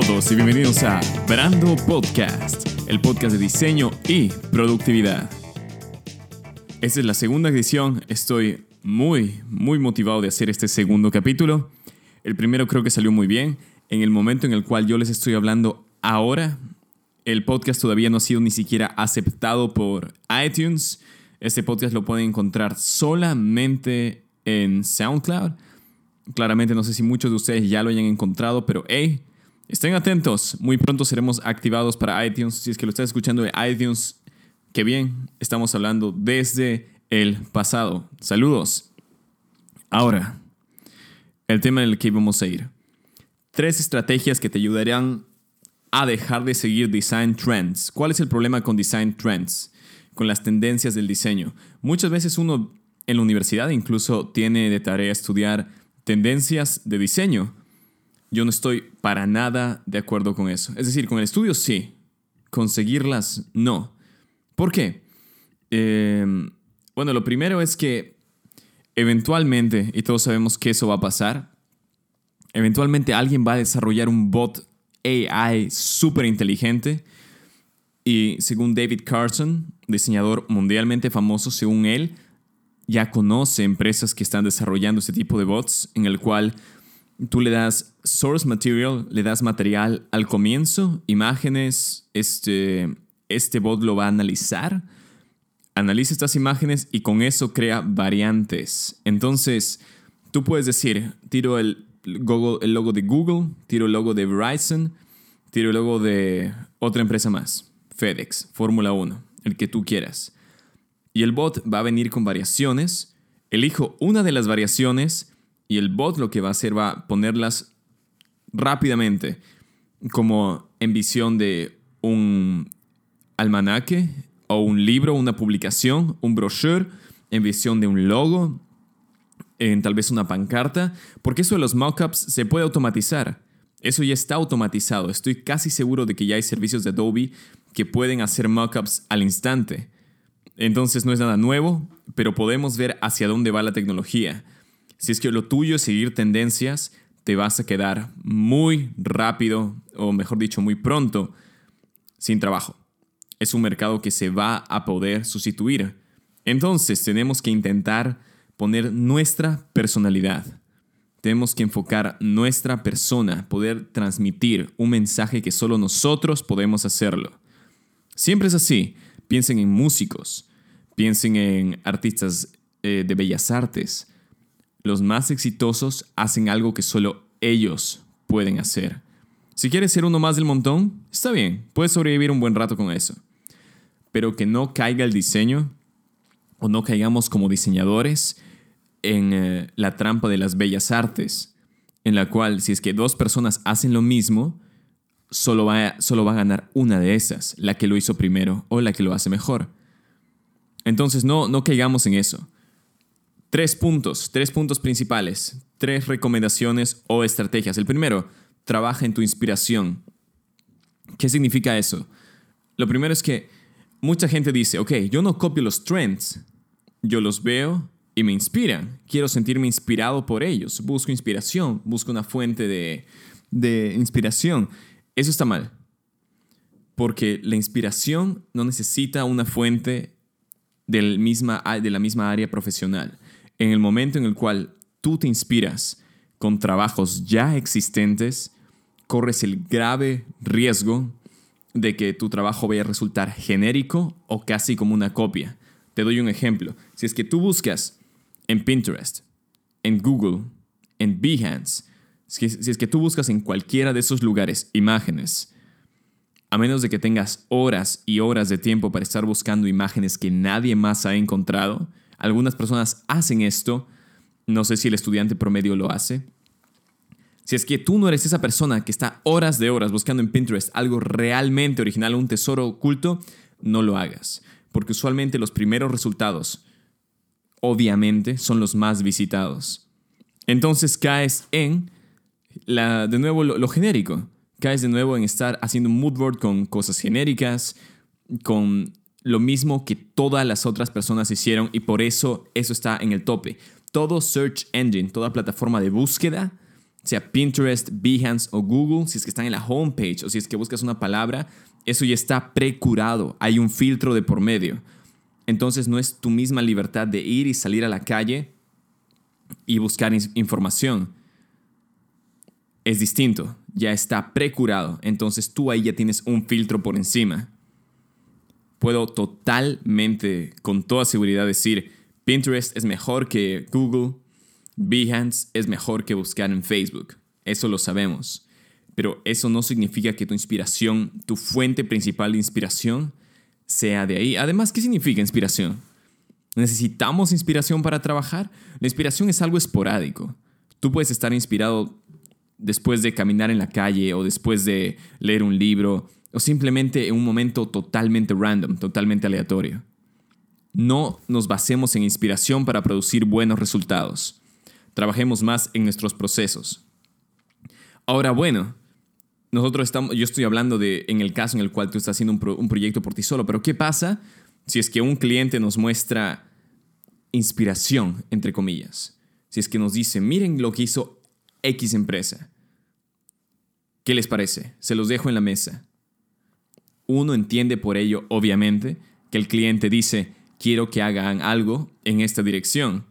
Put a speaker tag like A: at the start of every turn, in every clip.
A: todos y bienvenidos a Brando Podcast, el podcast de diseño y productividad. Esta es la segunda edición, estoy muy, muy motivado de hacer este segundo capítulo. El primero creo que salió muy bien. En el momento en el cual yo les estoy hablando ahora, el podcast todavía no ha sido ni siquiera aceptado por iTunes. Este podcast lo pueden encontrar solamente en SoundCloud. Claramente no sé si muchos de ustedes ya lo hayan encontrado, pero hey, estén atentos. Muy pronto seremos activados para iTunes. Si es que lo estás escuchando de iTunes, qué bien. Estamos hablando desde el pasado. Saludos. Ahora, el tema en el que íbamos a ir. Tres estrategias que te ayudarán a dejar de seguir design trends. ¿Cuál es el problema con design trends? Con las tendencias del diseño. Muchas veces uno en la universidad incluso tiene de tarea estudiar tendencias de diseño. Yo no estoy para nada de acuerdo con eso. Es decir, con el estudio sí, conseguirlas no. ¿Por qué? Em, bueno, lo primero es que eventualmente, y todos sabemos que eso va a pasar, eventualmente alguien va a desarrollar un bot AI súper inteligente. Y según David Carson, diseñador mundialmente famoso, según él, ya conoce empresas que están desarrollando este tipo de bots en el cual tú le das source material, le das material al comienzo, imágenes, este, este bot lo va a analizar, analiza estas imágenes y con eso crea variantes. Entonces, tú puedes decir, tiro el el logo de Google, tiro el logo de Verizon, tiro el logo de otra empresa más, FedEx, Fórmula 1, el que tú quieras. Y el bot va a venir con variaciones, elijo una de las variaciones y el bot lo que va a hacer va a ponerlas rápidamente como en visión de un almanaque o un libro, una publicación, un brochure, en visión de un logo, en tal vez una pancarta, porque eso de los mockups se puede automatizar. Eso ya está automatizado. Estoy casi seguro de que ya hay servicios de Adobe que pueden hacer mockups al instante. Entonces no es nada nuevo, pero podemos ver hacia dónde va la tecnología. Si es que lo tuyo es seguir tendencias, te vas a quedar muy rápido, o mejor dicho, muy pronto, sin trabajo. Es un mercado que se va a poder sustituir. Entonces tenemos que intentar poner nuestra personalidad. Tenemos que enfocar nuestra persona, poder transmitir un mensaje que solo nosotros podemos hacerlo. Siempre es así. Piensen en músicos, piensen en artistas eh, de bellas artes. Los más exitosos hacen algo que solo ellos pueden hacer. Si quieres ser uno más del montón, está bien, puedes sobrevivir un buen rato con eso. Pero que no caiga el diseño o no caigamos como diseñadores en eh, la trampa de las bellas artes, en la cual si es que dos personas hacen lo mismo, solo va, solo va a ganar una de esas, la que lo hizo primero o la que lo hace mejor. Entonces no, no caigamos en eso. Tres puntos, tres puntos principales, tres recomendaciones o estrategias. El primero, trabaja en tu inspiración. ¿Qué significa eso? Lo primero es que mucha gente dice, ok, yo no copio los trends, yo los veo y me inspiran. Quiero sentirme inspirado por ellos. Busco inspiración, busco una fuente de, de inspiración. Eso está mal. Porque la inspiración no necesita una fuente del misma, de la misma área profesional. En el momento en el cual tú te inspiras con trabajos ya existentes, corres el grave riesgo de que tu trabajo vaya a resultar genérico o casi como una copia. Te doy un ejemplo. Si es que tú buscas en Pinterest, en Google, en Behance, si, es que tú buscas en cualquiera de esos lugares imágenes, a menos de que tengas horas y horas de tiempo para estar buscando imágenes que nadie más ha encontrado, algunas personas hacen esto, no sé si el estudiante promedio lo hace. Si es que tú no eres esa persona que está horas de horas buscando en Pinterest algo realmente original, un tesoro oculto, no lo hagas, porque usualmente los primeros resultados, obviamente, son los más visitados. Entonces caes en la, de nuevo lo, genérico. Caes de nuevo en estar haciendo un mood board con cosas genéricas, con lo mismo que todas las otras personas hicieron y por eso eso está en el tope. Todo search engine, toda plataforma de búsqueda sea Pinterest, Behance o Google, si es que están en la homepage o si es que buscas una palabra, eso ya está precurado, hay un filtro de por medio. Entonces no es tu misma libertad de ir y salir a la calle y buscar información. Es distinto, ya está precurado, entonces tú ahí ya tienes un filtro por encima. Puedo totalmente, con toda seguridad decir, Pinterest es mejor que Google, Behance es mejor que buscar en Facebook. Eso lo sabemos. Pero eso no significa que tu inspiración, tu fuente principal de inspiración, sea de ahí. Además, ¿qué significa inspiración? ¿Necesitamos inspiración para trabajar? La inspiración es algo esporádico. Tú puedes estar inspirado después de caminar en la calle o después de leer un libro o simplemente en un momento totalmente random, totalmente aleatorio. No nos basemos en inspiración para producir buenos resultados. Trabajemos más en nuestros procesos. Ahora, bueno, nosotros estamos, yo estoy hablando de en el caso en el cual tú estás haciendo un, un proyecto por ti solo, pero ¿qué pasa si es que un cliente nos muestra inspiración, entre comillas? Si es que nos dice, miren lo que hizo X empresa. ¿Qué les parece? Se los dejo en la mesa. Uno entiende por ello, obviamente, que el cliente dice, quiero que hagan algo en esta dirección.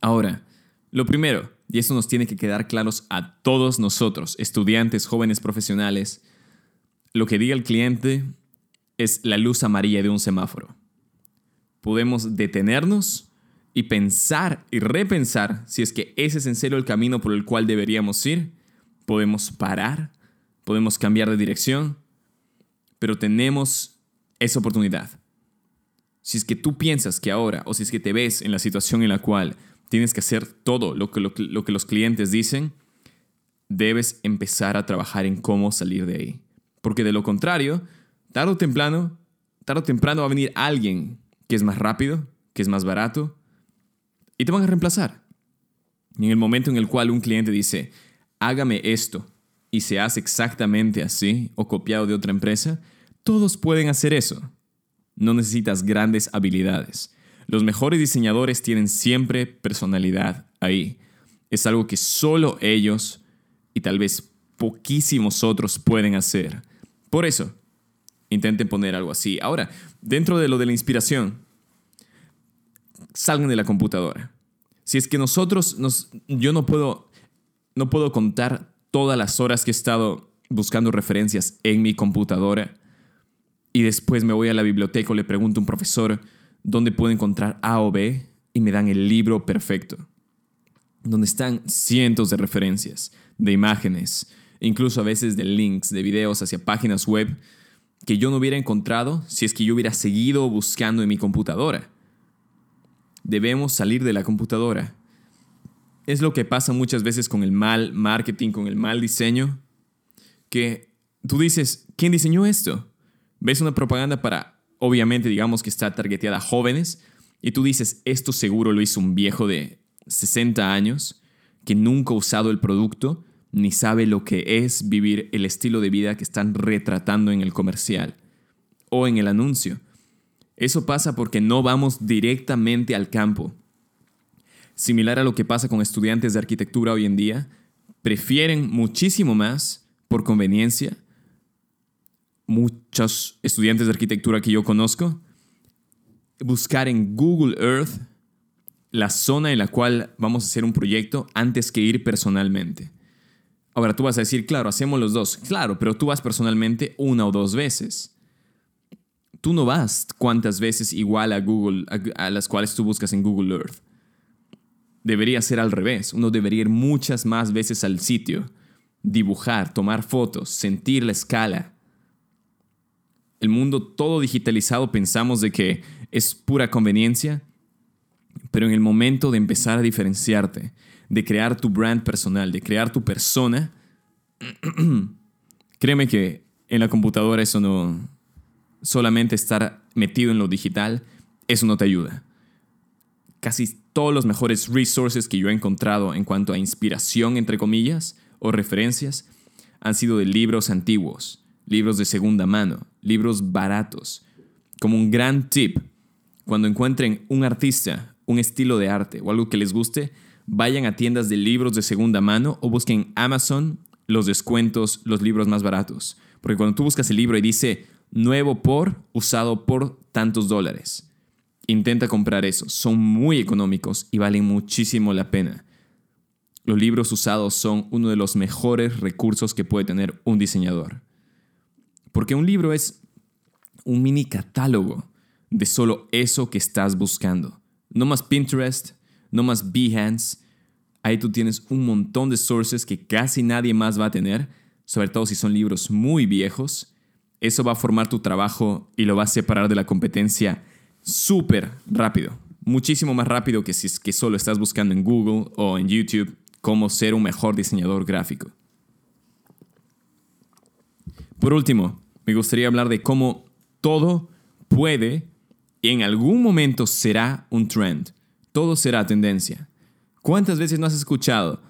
A: Ahora, lo primero, y eso nos tiene que quedar claros a todos nosotros, estudiantes, jóvenes profesionales, lo que diga el cliente es la luz amarilla de un semáforo. Podemos detenernos y pensar y repensar si es que ese es en serio el camino por el cual deberíamos ir. Podemos parar, podemos cambiar de dirección, pero tenemos esa oportunidad. Si es que tú piensas que ahora, o si es que te ves en la situación en la cual tienes que hacer todo lo que, lo, que los clientes dicen, debes empezar a trabajar en cómo salir de ahí. Porque de lo contrario, tarde o temprano, tarde o temprano va a venir alguien que es más rápido, que es más barato, y te van a reemplazar. Y en el momento en el cual un cliente dice, hágame esto, y se hace exactamente así, o copiado de otra empresa, todos pueden hacer eso. No necesitas grandes habilidades. Los mejores diseñadores tienen siempre personalidad ahí. Es algo que solo ellos y tal vez poquísimos otros pueden hacer. Por eso, intenten poner algo así. Ahora, dentro de lo de la inspiración, salgan de la computadora. Si es que nosotros, nos, yo no puedo, no puedo contar todas las horas que he estado buscando referencias en mi computadora y después me voy a la biblioteca o le pregunto a un profesor dónde puedo encontrar A o B y me dan el libro perfecto, donde están cientos de referencias, de imágenes, incluso a veces de links, de videos hacia páginas web que yo no hubiera encontrado si es que yo hubiera seguido buscando en mi computadora. Debemos salir de la computadora. Es lo que pasa muchas veces con el mal marketing, con el mal diseño, que tú dices, ¿quién diseñó esto? ves una propaganda para, obviamente, digamos que está targeteada a jóvenes, y tú dices, esto seguro lo hizo un viejo de 60 años que nunca ha usado el producto ni sabe lo que es vivir el estilo de vida que están retratando en el comercial o en el anuncio. Eso pasa porque no vamos directamente al campo. Similar a lo que pasa con estudiantes de arquitectura hoy en día, prefieren muchísimo más, por conveniencia, muchos estudiantes de arquitectura que yo conozco, buscar en Google Earth la zona en la cual vamos a hacer un proyecto antes que ir personalmente. Ahora tú vas a decir, claro, hacemos los dos. Claro, pero tú vas personalmente una o dos veces. Tú no vas cuántas veces igual a Google, a, a las cuales tú buscas en Google Earth. Debería ser al revés. Uno debería ir muchas más veces al sitio, dibujar, tomar fotos, sentir la escala, el mundo todo digitalizado pensamos de que es pura conveniencia, pero en el momento de empezar a diferenciarte, de crear tu brand personal, de crear tu persona, créeme que en la computadora eso no, solamente estar metido en lo digital, eso no te ayuda. Casi todos los mejores resources que yo he encontrado en cuanto a inspiración, entre comillas, o referencias, han sido de libros antiguos, libros de segunda mano, libros baratos. Como un gran tip, cuando encuentren un artista, un estilo de arte o algo que les guste, vayan a tiendas de libros de segunda mano o busquen en Amazon los descuentos, los libros más baratos. Porque cuando tú buscas el libro y dice nuevo por, usado por tantos dólares, intenta comprar eso. Son muy económicos y valen muchísimo la pena. Los libros usados son uno de los mejores recursos que puede tener un diseñador. Porque un libro es un mini catálogo de solo eso que estás buscando. No más Pinterest, no más Behance. Ahí tú tienes un montón de sources que casi nadie más va a tener, sobre todo si son libros muy viejos. Eso va a formar tu trabajo y lo va a separar de la competencia súper rápido. Muchísimo más rápido que si es que solo estás buscando en Google o en YouTube cómo ser un mejor diseñador gráfico. Por último, me gustaría hablar de cómo todo puede y en algún momento será un trend. Todo será tendencia. ¿Cuántas veces no has escuchado?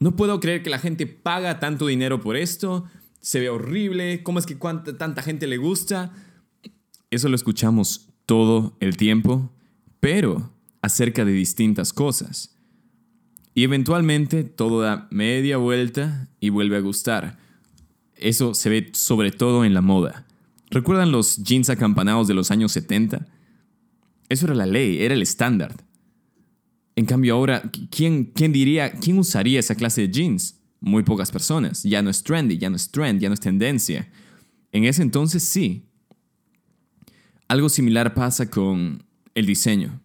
A: No puedo creer que la gente paga tanto dinero por esto. Se ve horrible. ¿Cómo es que cuánta, tanta gente le gusta? Eso lo escuchamos todo el tiempo, pero acerca de distintas cosas. Y eventualmente todo da media vuelta y vuelve a gustar. Eso se ve sobre todo en la moda. ¿Recuerdan los jeans acampanados de los años 70? Eso era la ley, era el estándar. En cambio ahora, ¿quién, ¿quién diría, quién usaría esa clase de jeans? Muy pocas personas. Ya no es trendy, ya no es trend, ya no es tendencia. En ese entonces sí. Algo similar pasa con el diseño.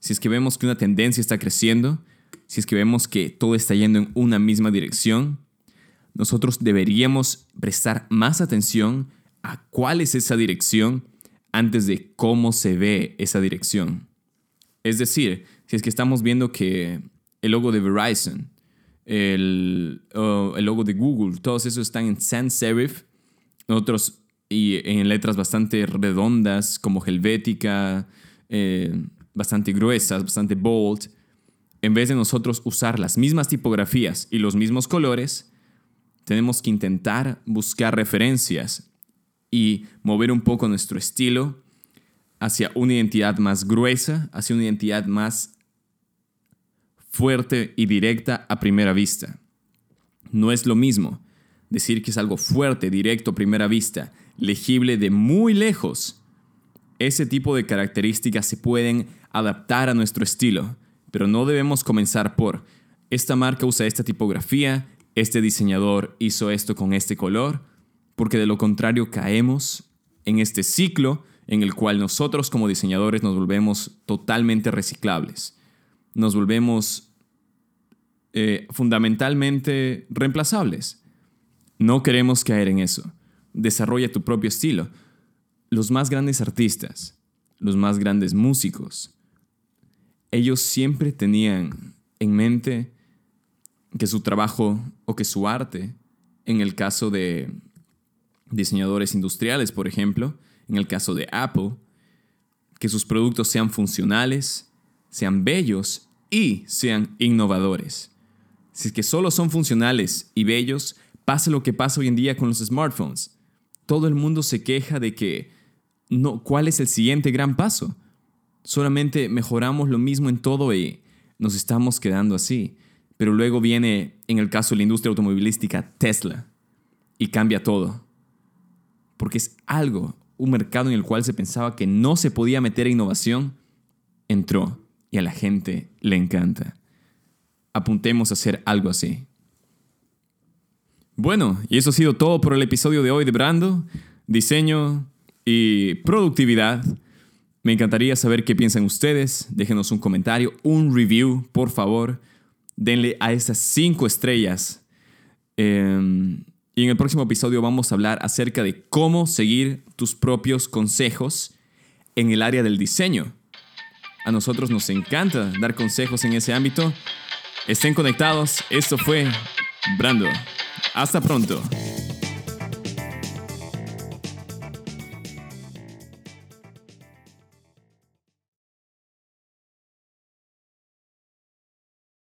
A: Si es que vemos que una tendencia está creciendo, si es que vemos que todo está yendo en una misma dirección, nosotros deberíamos prestar más atención a cuál es esa dirección antes de cómo se ve esa dirección. Es decir, si es que estamos viendo que el logo de Verizon, el, el logo de Google, todos esos están en sans serif, otros y en letras bastante redondas como helvética, eh, bastante gruesas, bastante bold, en vez de nosotros usar las mismas tipografías y los mismos colores, tenemos que intentar buscar referencias y mover un poco nuestro estilo hacia una identidad más gruesa, hacia una identidad más fuerte y directa a primera vista. No es lo mismo decir que es algo fuerte, directo a primera vista, legible de muy lejos. Ese tipo de características se pueden adaptar a nuestro estilo, pero no debemos comenzar por esta marca usa esta tipografía, este diseñador hizo esto con este color, porque de lo contrario caemos en este ciclo en el cual nosotros como diseñadores nos volvemos totalmente reciclables. Nos volvemos eh, fundamentalmente reemplazables. No queremos caer en eso. Desarrolla tu propio estilo. Los más grandes artistas, los más grandes músicos, ellos siempre tenían en mente que su trabajo o que su arte, en el caso de diseñadores industriales, por ejemplo, en el caso de Apple, que sus productos sean funcionales, sean bellos y sean innovadores. Si es que solo son funcionales y bellos, pasa lo que pasa hoy en día con los smartphones. Todo el mundo se queja de que no, ¿cuál es el siguiente gran paso? Solamente mejoramos lo mismo en todo y nos estamos quedando así. Pero luego viene, en el caso de la industria automovilística, Tesla y cambia todo. Porque es algo, un mercado en el cual se pensaba que no se podía meter innovación, entró y a la gente le encanta. Apuntemos a hacer algo así. Bueno, y eso ha sido todo por el episodio de hoy de Brando, diseño y productividad. Me encantaría saber qué piensan ustedes. Déjenos un comentario, un review, por favor. Denle a esas cinco estrellas. Em, y en el próximo episodio vamos a hablar acerca de cómo seguir tus propios consejos en el área del diseño. A nosotros nos encanta dar consejos en ese ámbito. Estén conectados. Esto fue Brando. Hasta pronto.